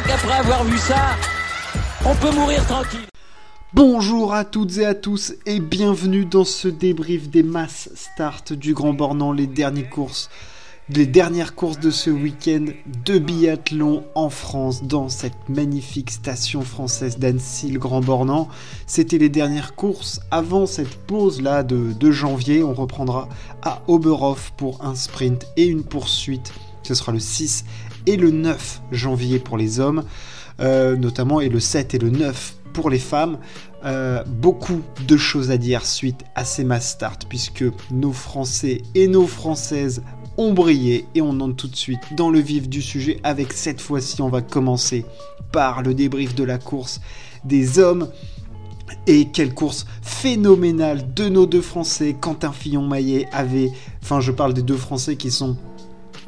crois qu'après avoir vu ça, on peut mourir tranquille. Bonjour à toutes et à tous et bienvenue dans ce débrief des masses start du Grand Bornand, les dernières courses, les dernières courses de ce week-end de biathlon en France dans cette magnifique station française d'Annecy, le Grand Bornand. C'était les dernières courses avant cette pause là de, de janvier. On reprendra à Oberhof pour un sprint et une poursuite. Ce sera le 6 et le 9 janvier pour les hommes, euh, notamment, et le 7 et le 9 pour les femmes. Euh, beaucoup de choses à dire suite à ces mass start puisque nos Français et nos Françaises ont brillé et on entre tout de suite dans le vif du sujet avec cette fois-ci on va commencer par le débrief de la course des hommes et quelle course phénoménale de nos deux Français. Quentin Fillon-Maillet avait, enfin je parle des deux Français qui sont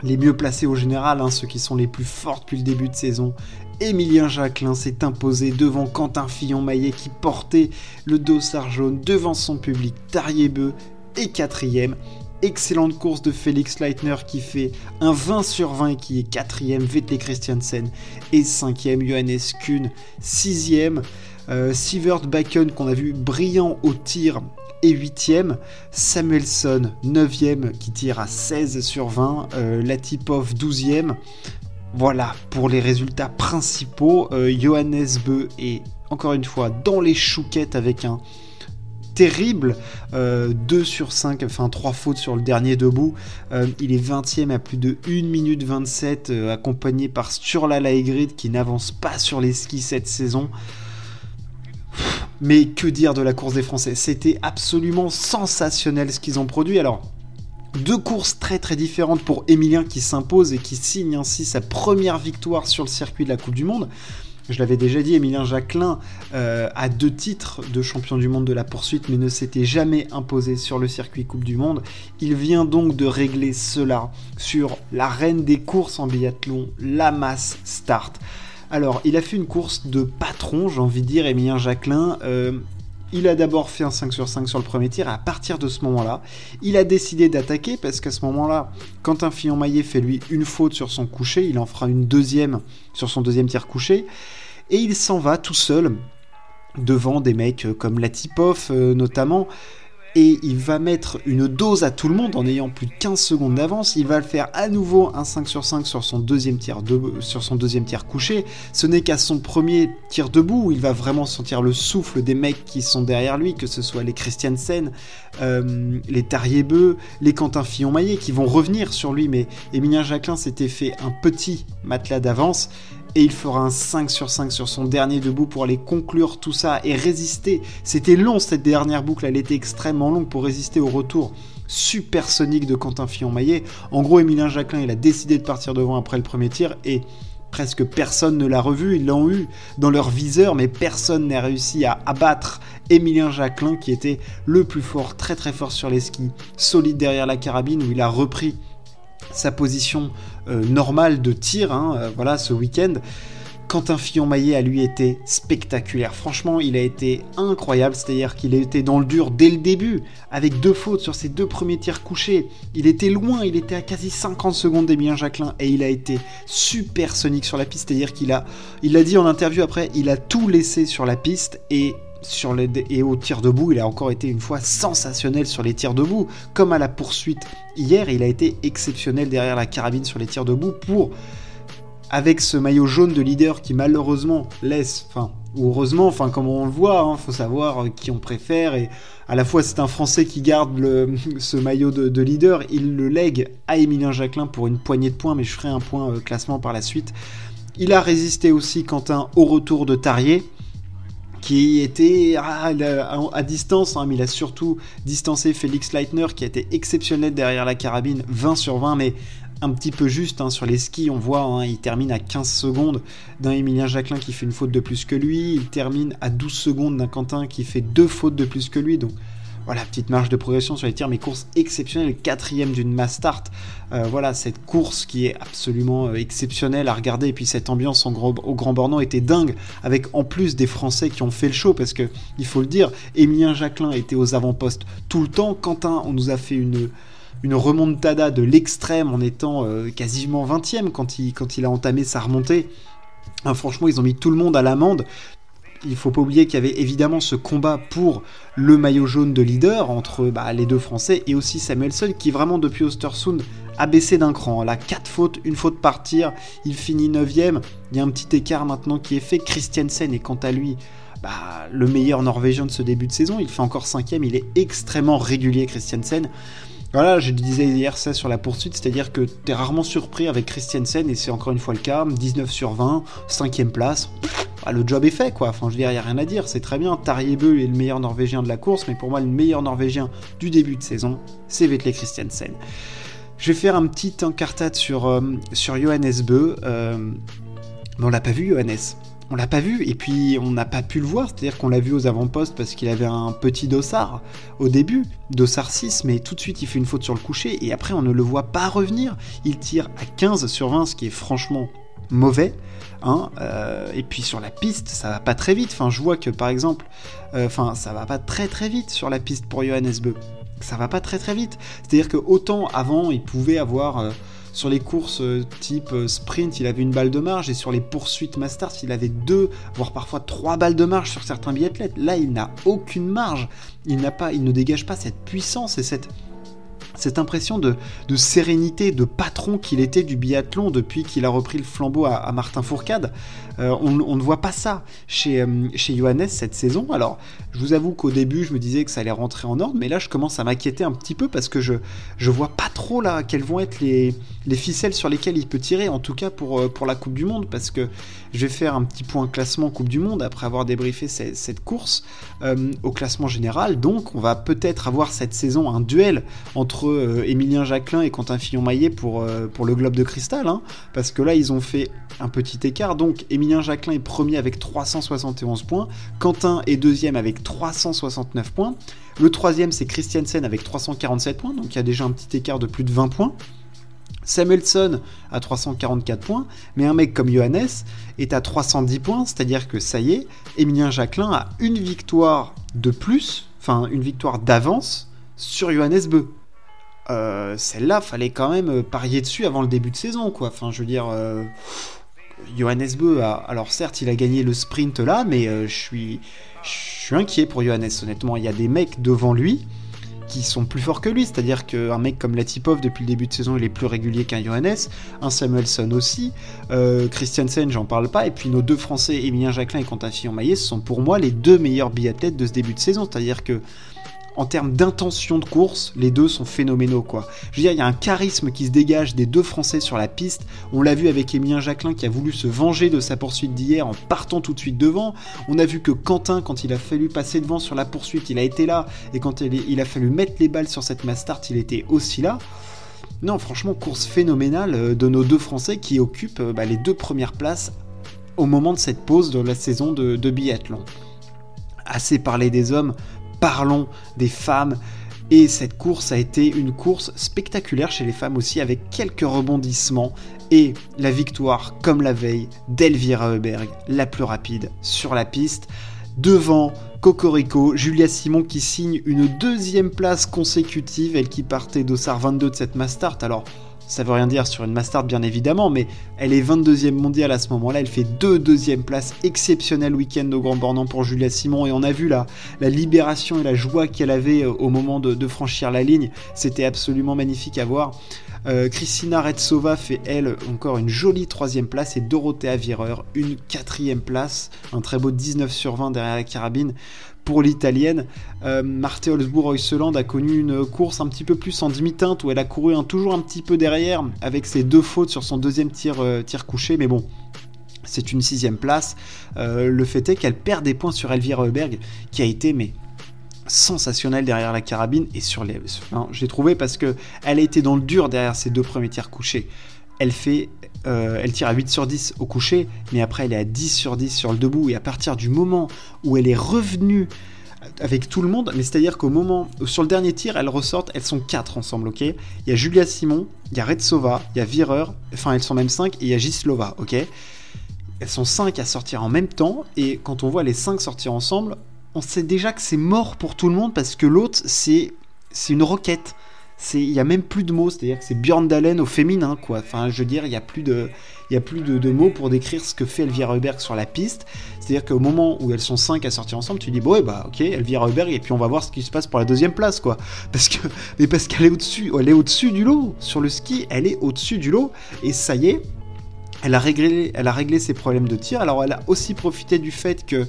les mieux placés au général, hein, ceux qui sont les plus forts depuis le début de saison. Emilien Jacquelin s'est imposé devant Quentin Fillon-Maillet qui portait le dossard jaune devant son public. Tariebeu est quatrième. Excellente course de Félix Leitner qui fait un 20 sur 20 et qui est quatrième. Vettel Christiansen est cinquième. Johannes Kuhn sixième. Euh, Sivert Bakken qu'on a vu brillant au tir et 8ème. Samuelson 9ème qui tire à 16 sur 20. Euh, Latipov 12ème. Voilà pour les résultats principaux. Euh, Johannes Beu est encore une fois dans les chouquettes avec un terrible 2 euh, sur 5, enfin 3 fautes sur le dernier debout. Euh, il est 20ème à plus de 1 minute 27, accompagné par Sturla Laegrid qui n'avance pas sur les skis cette saison. Mais que dire de la course des Français? C'était absolument sensationnel ce qu'ils ont produit. Alors, deux courses très très différentes pour Emilien qui s'impose et qui signe ainsi sa première victoire sur le circuit de la Coupe du Monde. Je l'avais déjà dit, Emilien Jacquelin euh, a deux titres de champion du monde de la poursuite, mais ne s'était jamais imposé sur le circuit Coupe du Monde. Il vient donc de régler cela sur la reine des courses en biathlon, la masse start. Alors, il a fait une course de patron, j'ai envie de dire, Emilien Jacquelin. Euh, il a d'abord fait un 5 sur 5 sur le premier tir, à partir de ce moment-là, il a décidé d'attaquer, parce qu'à ce moment-là, quand un Fillon-Maillet fait lui une faute sur son coucher, il en fera une deuxième sur son deuxième tir couché, et il s'en va tout seul, devant des mecs comme Latipov euh, notamment, et il va mettre une dose à tout le monde en ayant plus de 15 secondes d'avance. Il va le faire à nouveau un 5 sur 5 sur son deuxième tir, couché. Ce n'est qu'à son premier tir debout où il va vraiment sentir le souffle des mecs qui sont derrière lui, que ce soit les Christiansen, euh, les Tariebeu, les Quentin Fillon-Maillet qui vont revenir sur lui. Mais Emilien Jacquelin s'était fait un petit matelas d'avance et il fera un 5 sur 5 sur son dernier debout pour aller conclure tout ça et résister. C'était long cette dernière boucle, elle était extrêmement longue pour résister au retour supersonique de Quentin Fillon-Maillet. En gros, Emilien Jacquelin, il a décidé de partir devant après le premier tir et presque personne ne l'a revu. Ils l'ont eu dans leur viseur, mais personne n'a réussi à abattre Emilien Jacquelin qui était le plus fort, très très fort sur les skis, solide derrière la carabine où il a repris sa position normale de tir, hein, euh, voilà, ce week-end. Quentin Fillon-Maillet a lui été spectaculaire. Franchement, il a été incroyable. C'est-à-dire qu'il a été dans le dur dès le début, avec deux fautes sur ses deux premiers tirs couchés. Il était loin, il était à quasi 50 secondes d'Emilien Jacquelin et il a été super sonique sur la piste. C'est-à-dire qu'il a, il l'a dit en interview après, il a tout laissé sur la piste et sur les, et au tir debout, il a encore été une fois sensationnel sur les tirs debout. Comme à la poursuite hier, il a été exceptionnel derrière la carabine sur les tirs debout pour, avec ce maillot jaune de leader qui malheureusement laisse, enfin, ou heureusement, enfin, comme on le voit, hein, faut savoir qui on préfère. Et à la fois, c'est un Français qui garde le, ce maillot de, leader, il le lègue à Emilien Jacquelin pour une poignée de points, mais je ferai un point euh, classement par la suite. Il a résisté aussi, Quentin, au retour de Tarier qui était à, distance, hein, mais il a surtout distancé Félix Leitner, qui a été exceptionnel derrière la carabine, 20 sur 20, mais un petit peu juste hein, sur les skis, on voit, hein, il termine à 15 secondes d'un Emilien Jacquelin qui fait une faute de plus que lui, il termine à 12 secondes d'un Quentin qui fait deux fautes de plus que lui, donc voilà, petite marge de progression sur les tirs, mais course exceptionnelle, quatrième d'une mass start. Euh, voilà, cette course qui est absolument euh, exceptionnelle à regarder, et puis cette ambiance au Grand Bornand était dingue, avec en plus des Français qui ont fait le show, parce que, il faut le dire, Emilien Jacquelin était aux avant-postes tout le temps, Quentin, on nous a fait une remontada de l'extrême en étant euh, quasiment 20 e quand il, quand il a entamé sa remontée. Ah, franchement, ils ont mis tout le monde à l'amende. Il faut pas oublier qu'il y avait évidemment ce combat pour le maillot jaune de leader entre bah, les deux Français et aussi Samuelson qui vraiment depuis Ostersund a baissé d'un cran. Là, 4 fautes, une faute par tir, il finit 9ème. Il y a un petit écart maintenant qui est fait. Christiansen est quant à lui bah, le meilleur norvégien de ce début de saison. Il fait encore 5ème, il est extrêmement régulier Christiansen. Voilà, je disais hier ça sur la poursuite, c'est-à-dire que tu es rarement surpris avec Christiansen, et c'est encore une fois le cas, 19 sur 20, 5ème place, bah, le job est fait quoi, enfin je veux dire, il n'y a rien à dire, c'est très bien, Tarjebø est le meilleur norvégien de la course, mais pour moi le meilleur norvégien du début de saison, c'est Vetle Christiansen. Je vais faire un petit encartade sur, euh, sur Johannes Bö, euh, mais on l'a pas vu Johannes, on l'a pas vu et puis on n'a pas pu le voir, c'est-à-dire qu'on l'a vu aux avant-postes parce qu'il avait un petit dossard au début, dossard 6, mais tout de suite il fait une faute sur le coucher et après on ne le voit pas revenir. Il tire à 15 sur 20, ce qui est franchement mauvais. Hein, euh, et puis sur la piste, ça va pas très vite. Enfin, je vois que par exemple, euh, enfin, ça va pas très très vite sur la piste pour Johannes Beu. Ça va pas très très vite. C'est-à-dire que autant avant, il pouvait avoir euh, sur les courses type sprint, il avait une balle de marge, et sur les poursuites Masters, il avait deux, voire parfois trois balles de marge sur certains biathlètes. Là, il n'a aucune marge. Il n'a pas, il ne dégage pas cette puissance et cette cette impression de, sérénité, de patron qu'il était du biathlon depuis qu'il a repris le flambeau à, Martin Fourcade. Euh, on, ne voit pas ça chez, euh, chez Johannes cette saison. Alors, je vous avoue qu'au début, je me disais que ça allait rentrer en ordre, mais là, je commence à m'inquiéter un petit peu parce que je, je vois pas trop là quelles vont être les, les ficelles sur lesquelles il peut tirer, en tout cas pour, euh, pour la Coupe du Monde, parce que je vais faire un petit point classement Coupe du Monde après avoir débriefé cette, course au classement général. Donc, on va peut-être avoir cette saison un duel entre Émilien Jacquelin et Quentin Fillon-Maillet pour, pour le Globe de Cristal, hein, parce que là, ils ont fait un petit écart. Donc, Jacquelin est premier avec 371 points, Quentin est deuxième avec 369 points, le troisième, c'est Christiansen avec 347 points, donc il y a déjà un petit écart de plus de 20 points. Samuelson a 344 points, mais un mec comme Johannes est à 310 points, c'est-à-dire que ça y est, Émilien Jacquelin a une victoire de plus, enfin une victoire d'avance sur Johannes Beu. Euh, celle-là, fallait quand même euh, parier dessus avant le début de saison, quoi. Enfin, je veux dire, euh, Johannes Beu, a, alors certes, il a gagné le sprint là, mais je suis, je suis inquiet pour Johannes. Honnêtement, il y a des mecs devant lui qui sont plus forts que lui, c'est-à-dire qu'un mec comme Latipov depuis le début de saison il est plus régulier qu'un Johannes, un Samuelson aussi, Christiansen j'en parle pas, et puis nos deux Français Emilien Jacquelin et Quentin Fillon-Maillet sont pour moi les deux meilleurs biathlètes de ce début de saison, c'est-à-dire que en termes d'intention de course, les deux sont phénoménaux quoi. Je veux dire, il y a un charisme qui se dégage des deux Français sur la piste. On l'a vu avec Emilien Jacquelin qui a voulu se venger de sa poursuite d'hier en partant tout de suite devant. On a vu que Quentin, quand il a fallu passer devant sur la poursuite, il a été là. Et quand il a fallu mettre les balles sur cette mass il était aussi là. Non, franchement, course phénoménale euh, de nos deux Français qui occupent euh, bah, les deux premières places au moment de cette pause de la saison de, de biathlon. Assez parlé des hommes, parlons des femmes. Et cette course a été une course spectaculaire chez les femmes aussi, avec quelques rebondissements. Et la victoire, comme la veille, d'Elvira Heuberg, la plus rapide sur la piste. Devant Cocorico, Julia Simon qui signe une deuxième place consécutive, elle qui partait d'Ossar 22 de cette Mastart. Alors, ça veut rien dire sur une Mastart bien évidemment, mais elle est 22e mondiale à ce moment-là, elle fait deux deuxièmes places, exceptionnel week-end au Grand Bornand pour Julia Simon, et on a vu la, la libération et la joie qu'elle avait euh, au moment de, franchir la ligne, c'était absolument magnifique à voir. Euh, Christina Retsova fait elle encore une jolie troisième place. Et Dorothea Vireur une quatrième place, un très beau 19 sur 20 derrière la carabine pour l'italienne. Euh, Marthe Holzbourg-Oiseland a connu une course un petit peu plus en demi-teinte où elle a couru toujours un petit peu derrière avec ses deux fautes sur son deuxième tir, euh, couché, mais bon. C'est une sixième place. Euh, le fait est qu'elle perd des points sur Elvira Heuberg, qui a été mais sensationnelle derrière la carabine et sur les. J'ai trouvé parce que elle a été dans le dur derrière ses deux premiers tirs couchés. Elle fait euh, elle tire à 8 sur 10 au coucher, mais après elle est à 10 sur 10 sur le debout, et à partir du moment où elle est revenue avec tout le monde, mais c'est-à-dire qu'au moment, sur le dernier tir, elles ressortent, elles sont 4 ensemble, ok? Il y a Julia Simon, il y a Retsova, il y a Vireur, enfin elles sont même 5, et il y a Gislova, ok? Elles sont 5 à sortir en même temps, et quand on voit les 5 sortir ensemble, on sait déjà que c'est mort pour tout le monde, parce que l'autre, c'est, c'est une roquette il y a même plus de mots, c'est-à-dire que c'est Björn Dalen au féminin, quoi. Enfin, je veux dire, il y a plus de, il y a plus de, mots pour décrire ce que fait Elvira Heuberg sur la piste. C'est-à-dire qu'au moment où elles sont cinq à sortir ensemble, tu dis bon, ouais, bah ok, Elvira Heuberg, et puis on va voir ce qui se passe pour la deuxième place, quoi. Parce que, mais parce qu'elle est au-dessus, elle est au-dessus du lot sur le ski, elle est au-dessus du lot, et ça y est. Elle a, réglé, elle a réglé ses problèmes de tir. Alors, elle a aussi profité du fait que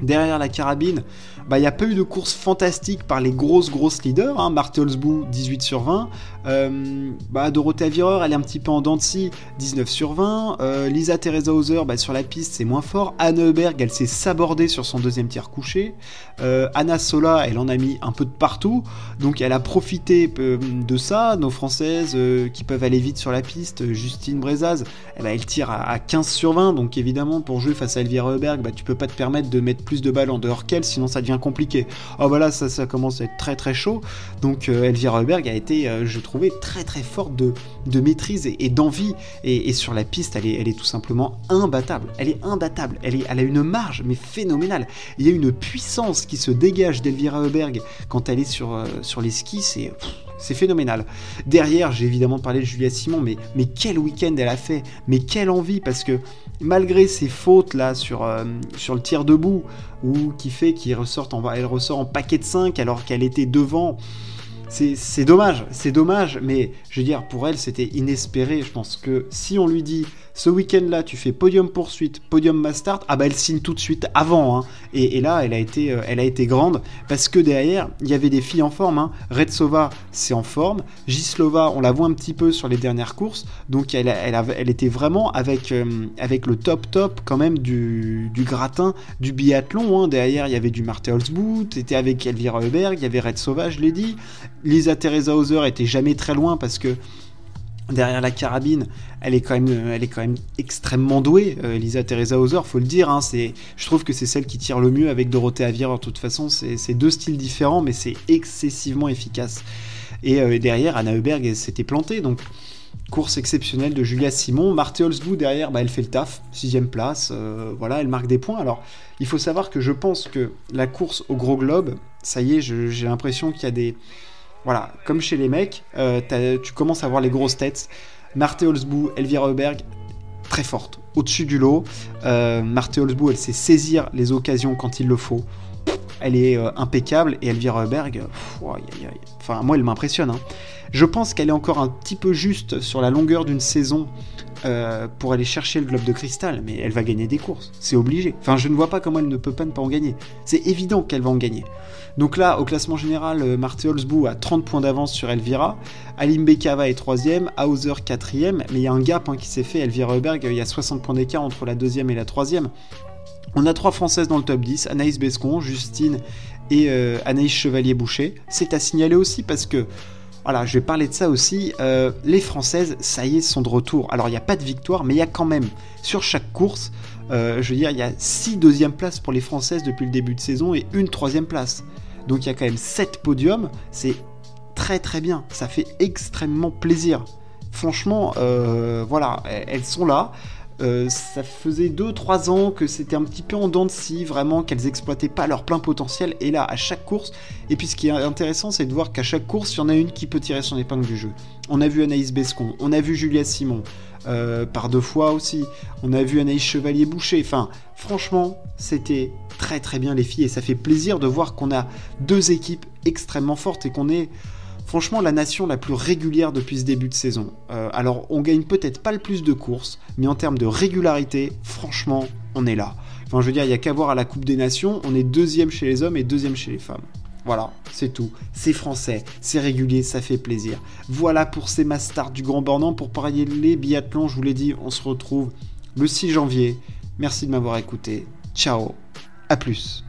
derrière la carabine, bah, il n'y a pas eu de course fantastique par les grosses grosses leaders. Hein. Marthe 18 sur 20. Euh, bah, Dorothée Avireur, elle est un petit peu en dents 19 sur 20. Euh, Lisa Teresa Hauser, bah, sur la piste, c'est moins fort. Anne Heuberg, elle s'est sabordée sur son deuxième tir couché. Euh, Anna Sola, elle en a mis un peu de partout. Donc elle a profité de ça. Nos Françaises qui peuvent aller vite sur la piste, Justine Brezaz, elle tire à, 15 sur 20. Donc évidemment, pour jouer face à Elvira Heuberg, bah, tu peux pas te permettre de mettre plus de balles en dehors qu'elle, sinon ça devient compliqué. Oh voilà, ça, ça commence à être très très chaud. Donc Elvira Heuberg a été, je trouve, très très forte de, de maîtrise et, d'envie. Et, sur la piste, elle est, tout simplement imbattable. Elle est imbattable. Elle, a une marge, mais phénoménale. Il y a une puissance qui se dégage d'Elvira Heuberg quand elle est sur, euh, sur les skis. C'est. C'est phénoménal. Derrière, j'ai évidemment parlé de Julia Simon, mais, mais quel week-end elle a fait, mais quelle envie, parce que malgré ses fautes là sur, euh, sur le tir debout, ou qui fait qu'elle elle ressort en paquet de 5 alors qu'elle était devant, c'est dommage, c'est dommage, mais je veux dire, pour elle, c'était inespéré. Je pense que si on lui dit ce week-end-là, tu fais podium poursuite, podium master, ah bah elle signe tout de suite avant. Hein. Et, là, elle a, été, euh, elle a été grande parce que derrière, il y avait des filles en forme. Hein. Redsova, c'est en forme. Gislova, on la voit un petit peu sur les dernières courses. Donc elle, était vraiment avec, euh, avec le top top quand même du, gratin du biathlon. Hein. Derrière, il y avait du Marthe Holzboot, était avec Elvira Heuberg, il y avait Redsova, je l'ai dit. Lisa Teresa Hauser était jamais très loin parce que derrière la carabine, elle est quand même, extrêmement douée. Euh, Elisa Teresa Hauser, faut le dire. Hein, je trouve que c'est celle qui tire le mieux avec Dorothée Avier. De toute façon, c'est deux styles différents, mais c'est excessivement efficace. Et euh, derrière, Anna Heuberg s'était plantée. Donc, course exceptionnelle de Julia Simon. Marthe Holzbou derrière, bah, elle fait le taf, sixième place. Euh, voilà, elle marque des points. Alors, il faut savoir que je pense que la course au gros globe, ça y est, j'ai l'impression qu'il y a des voilà, comme chez les mecs, euh, tu commences à voir les grosses têtes. Marthe Holzbou, Elvira Heuberg, très forte, au-dessus du lot. Euh, Marthe Holzbou, elle sait saisir les occasions quand il le faut. Elle est euh, impeccable et Elvira Heuberg, enfin moi elle m'impressionne. Hein. Je pense qu'elle est encore un petit peu juste sur la longueur d'une saison euh, pour aller chercher le globe de cristal, mais elle va gagner des courses, c'est obligé. Enfin, je ne vois pas comment elle ne peut pas ne pas en gagner. C'est évident qu'elle va en gagner. Donc là, au classement général, euh, Marthe Holzbou a 30 points d'avance sur Elvira, Alim Bekava est 3ème, Hauser 4ème, mais il y a un gap hein, qui s'est fait, Elvira Heuberg, il y a 60 points d'écart entre la deuxième et la troisième. On a trois Françaises dans le top 10, Anaïs Bescon, Justine et euh, Anaïs Chevalier-Boucher. C'est à signaler aussi parce que voilà, je vais parler de ça aussi. Euh, les Françaises, ça y est, sont de retour. Alors, il n'y a pas de victoire, mais il y a quand même, sur chaque course, euh, je veux dire, il y a 6 deuxièmes places pour les Françaises depuis le début de saison et une troisième place. Donc, il y a quand même 7 podiums. C'est très très bien. Ça fait extrêmement plaisir. Franchement, voilà, elles sont là. Euh, ça faisait 2-3 ans que c'était un petit peu en dents de scie, vraiment, qu'elles exploitaient pas leur plein potentiel. Et là, à chaque course, et puis ce qui est intéressant, c'est de voir qu'à chaque course, il y en a une qui peut tirer son épingle du jeu. On a vu Anaïs Bescon, on a vu Julia Simon, euh, par deux fois aussi, on a vu Anaïs Chevalier-Boucher. Enfin, franchement, c'était très très bien les filles, et ça fait plaisir de voir qu'on a deux équipes extrêmement fortes et qu'on est franchement la nation la plus régulière depuis ce début de saison. Euh, alors on gagne peut-être pas le plus de courses, mais en termes de régularité, franchement, on est là. Enfin je veux dire, il n'y a qu'à voir à la Coupe des Nations, on est deuxième chez les hommes et deuxième chez les femmes. Voilà, c'est tout. C'est français, c'est régulier, ça fait plaisir. Voilà pour ces masters du Grand Bornand. Pour parier les biathlons, je vous l'ai dit, on se retrouve le 6 janvier. Merci de m'avoir écouté. Ciao, à plus.